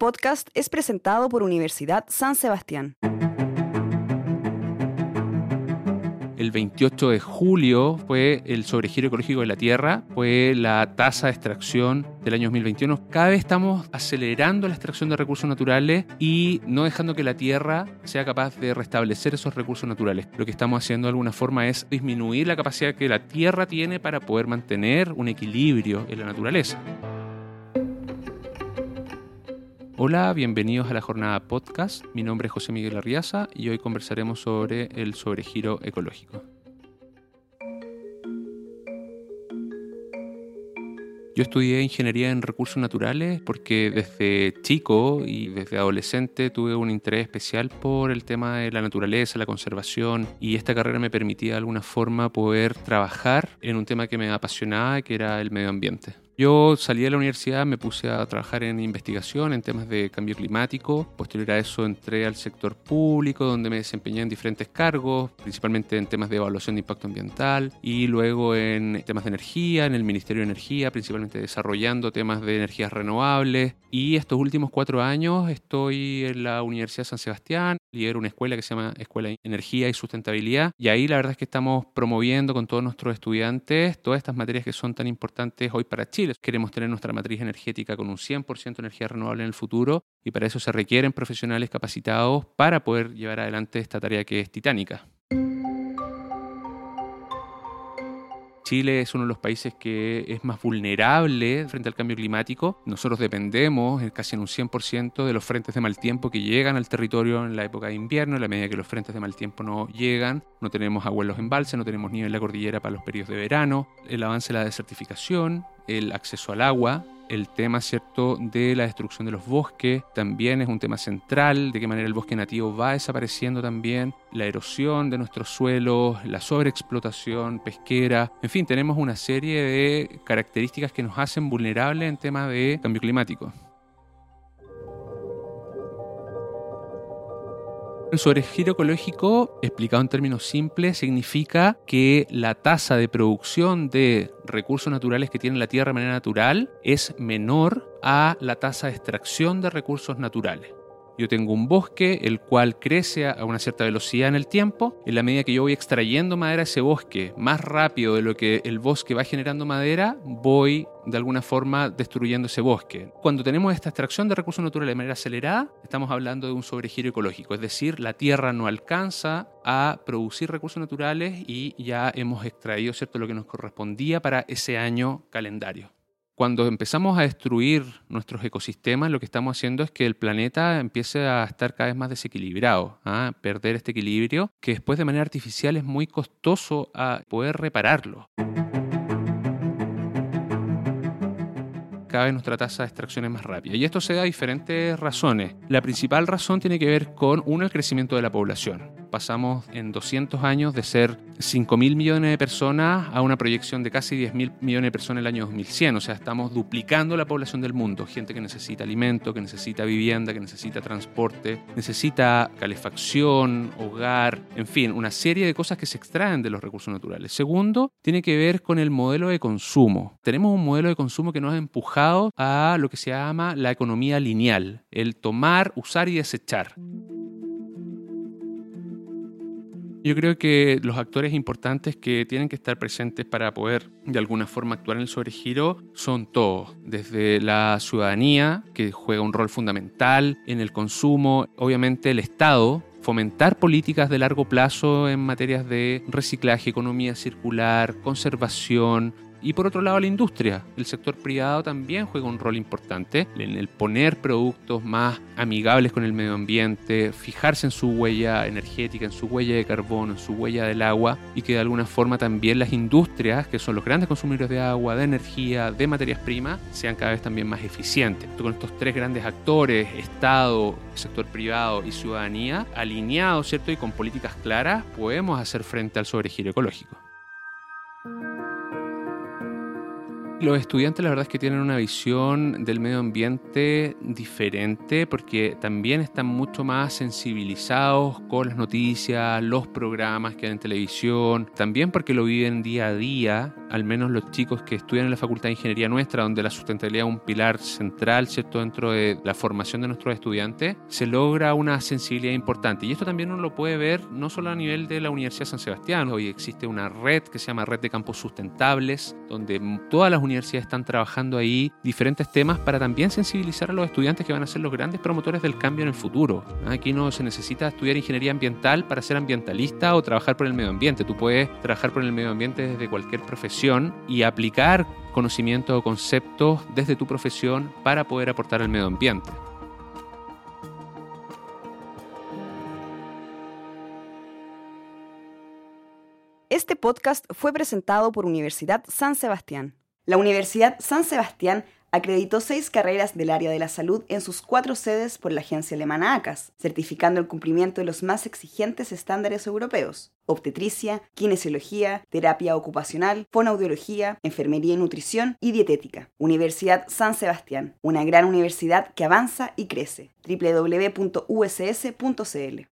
podcast es presentado por Universidad San Sebastián. El 28 de julio fue el sobregiro ecológico de la Tierra, fue la tasa de extracción del año 2021. Cada vez estamos acelerando la extracción de recursos naturales y no dejando que la Tierra sea capaz de restablecer esos recursos naturales. Lo que estamos haciendo de alguna forma es disminuir la capacidad que la Tierra tiene para poder mantener un equilibrio en la naturaleza. Hola, bienvenidos a la jornada podcast. Mi nombre es José Miguel Arriaza y hoy conversaremos sobre el sobregiro ecológico. Yo estudié ingeniería en recursos naturales porque desde chico y desde adolescente tuve un interés especial por el tema de la naturaleza, la conservación y esta carrera me permitía de alguna forma poder trabajar en un tema que me apasionaba, que era el medio ambiente. Yo salí de la universidad, me puse a trabajar en investigación en temas de cambio climático. Posterior a eso entré al sector público, donde me desempeñé en diferentes cargos, principalmente en temas de evaluación de impacto ambiental y luego en temas de energía, en el Ministerio de Energía, principalmente desarrollando temas de energías renovables. Y estos últimos cuatro años estoy en la Universidad San Sebastián, lidero una escuela que se llama Escuela de Energía y Sustentabilidad. Y ahí la verdad es que estamos promoviendo con todos nuestros estudiantes todas estas materias que son tan importantes hoy para Chile Queremos tener nuestra matriz energética con un 100% de energía renovable en el futuro y para eso se requieren profesionales capacitados para poder llevar adelante esta tarea que es titánica. Chile es uno de los países que es más vulnerable frente al cambio climático. Nosotros dependemos casi en un 100% de los frentes de mal tiempo que llegan al territorio en la época de invierno. En la medida que los frentes de mal tiempo no llegan, no tenemos agua en los embalses, no tenemos nieve en la cordillera para los periodos de verano. El avance de la desertificación, el acceso al agua, el tema cierto de la destrucción de los bosques también es un tema central, de qué manera el bosque nativo va desapareciendo también, la erosión de nuestros suelos, la sobreexplotación pesquera, en fin, tenemos una serie de características que nos hacen vulnerables en temas de cambio climático. El sobregiro ecológico, explicado en términos simples, significa que la tasa de producción de recursos naturales que tiene la Tierra de manera natural es menor a la tasa de extracción de recursos naturales. Yo tengo un bosque, el cual crece a una cierta velocidad en el tiempo. En la medida que yo voy extrayendo madera de ese bosque más rápido de lo que el bosque va generando madera, voy de alguna forma destruyendo ese bosque. Cuando tenemos esta extracción de recursos naturales de manera acelerada, estamos hablando de un sobregiro ecológico, es decir, la tierra no alcanza a producir recursos naturales y ya hemos extraído cierto lo que nos correspondía para ese año calendario. Cuando empezamos a destruir nuestros ecosistemas, lo que estamos haciendo es que el planeta empiece a estar cada vez más desequilibrado, a perder este equilibrio, que después de manera artificial es muy costoso a poder repararlo. cada vez nuestra tasa de extracción es más rápida. Y esto se da a diferentes razones. La principal razón tiene que ver con, uno, el crecimiento de la población pasamos en 200 años de ser 5 mil millones de personas a una proyección de casi 10 mil millones de personas en el año 2100. O sea, estamos duplicando la población del mundo. Gente que necesita alimento, que necesita vivienda, que necesita transporte, necesita calefacción, hogar, en fin, una serie de cosas que se extraen de los recursos naturales. Segundo, tiene que ver con el modelo de consumo. Tenemos un modelo de consumo que nos ha empujado a lo que se llama la economía lineal, el tomar, usar y desechar. Yo creo que los actores importantes que tienen que estar presentes para poder de alguna forma actuar en el sobregiro son todos, desde la ciudadanía, que juega un rol fundamental en el consumo, obviamente el Estado, fomentar políticas de largo plazo en materias de reciclaje, economía circular, conservación, y por otro lado, la industria. El sector privado también juega un rol importante en el poner productos más amigables con el medio ambiente, fijarse en su huella energética, en su huella de carbono, en su huella del agua y que de alguna forma también las industrias, que son los grandes consumidores de agua, de energía, de materias primas, sean cada vez también más eficientes. Con estos tres grandes actores, Estado, sector privado y ciudadanía, alineados, ¿cierto? Y con políticas claras, podemos hacer frente al sobregiro ecológico. Los estudiantes la verdad es que tienen una visión del medio ambiente diferente porque también están mucho más sensibilizados con las noticias, los programas que hay en televisión, también porque lo viven día a día al menos los chicos que estudian en la Facultad de Ingeniería nuestra, donde la sustentabilidad es un pilar central, dentro de la formación de nuestros estudiantes, se logra una sensibilidad importante. Y esto también uno lo puede ver no solo a nivel de la Universidad de San Sebastián, hoy existe una red que se llama Red de Campos Sustentables, donde todas las universidades están trabajando ahí diferentes temas para también sensibilizar a los estudiantes que van a ser los grandes promotores del cambio en el futuro. Aquí no se necesita estudiar ingeniería ambiental para ser ambientalista o trabajar por el medio ambiente. Tú puedes trabajar por el medio ambiente desde cualquier profesión y aplicar conocimientos o conceptos desde tu profesión para poder aportar al medio ambiente. Este podcast fue presentado por Universidad San Sebastián. La Universidad San Sebastián acreditó seis carreras del área de la salud en sus cuatro sedes por la agencia alemana ACAS, certificando el cumplimiento de los más exigentes estándares europeos. Obstetricia, kinesiología, terapia ocupacional, fonoaudiología, enfermería y nutrición y dietética. Universidad San Sebastián, una gran universidad que avanza y crece. www.uss.cl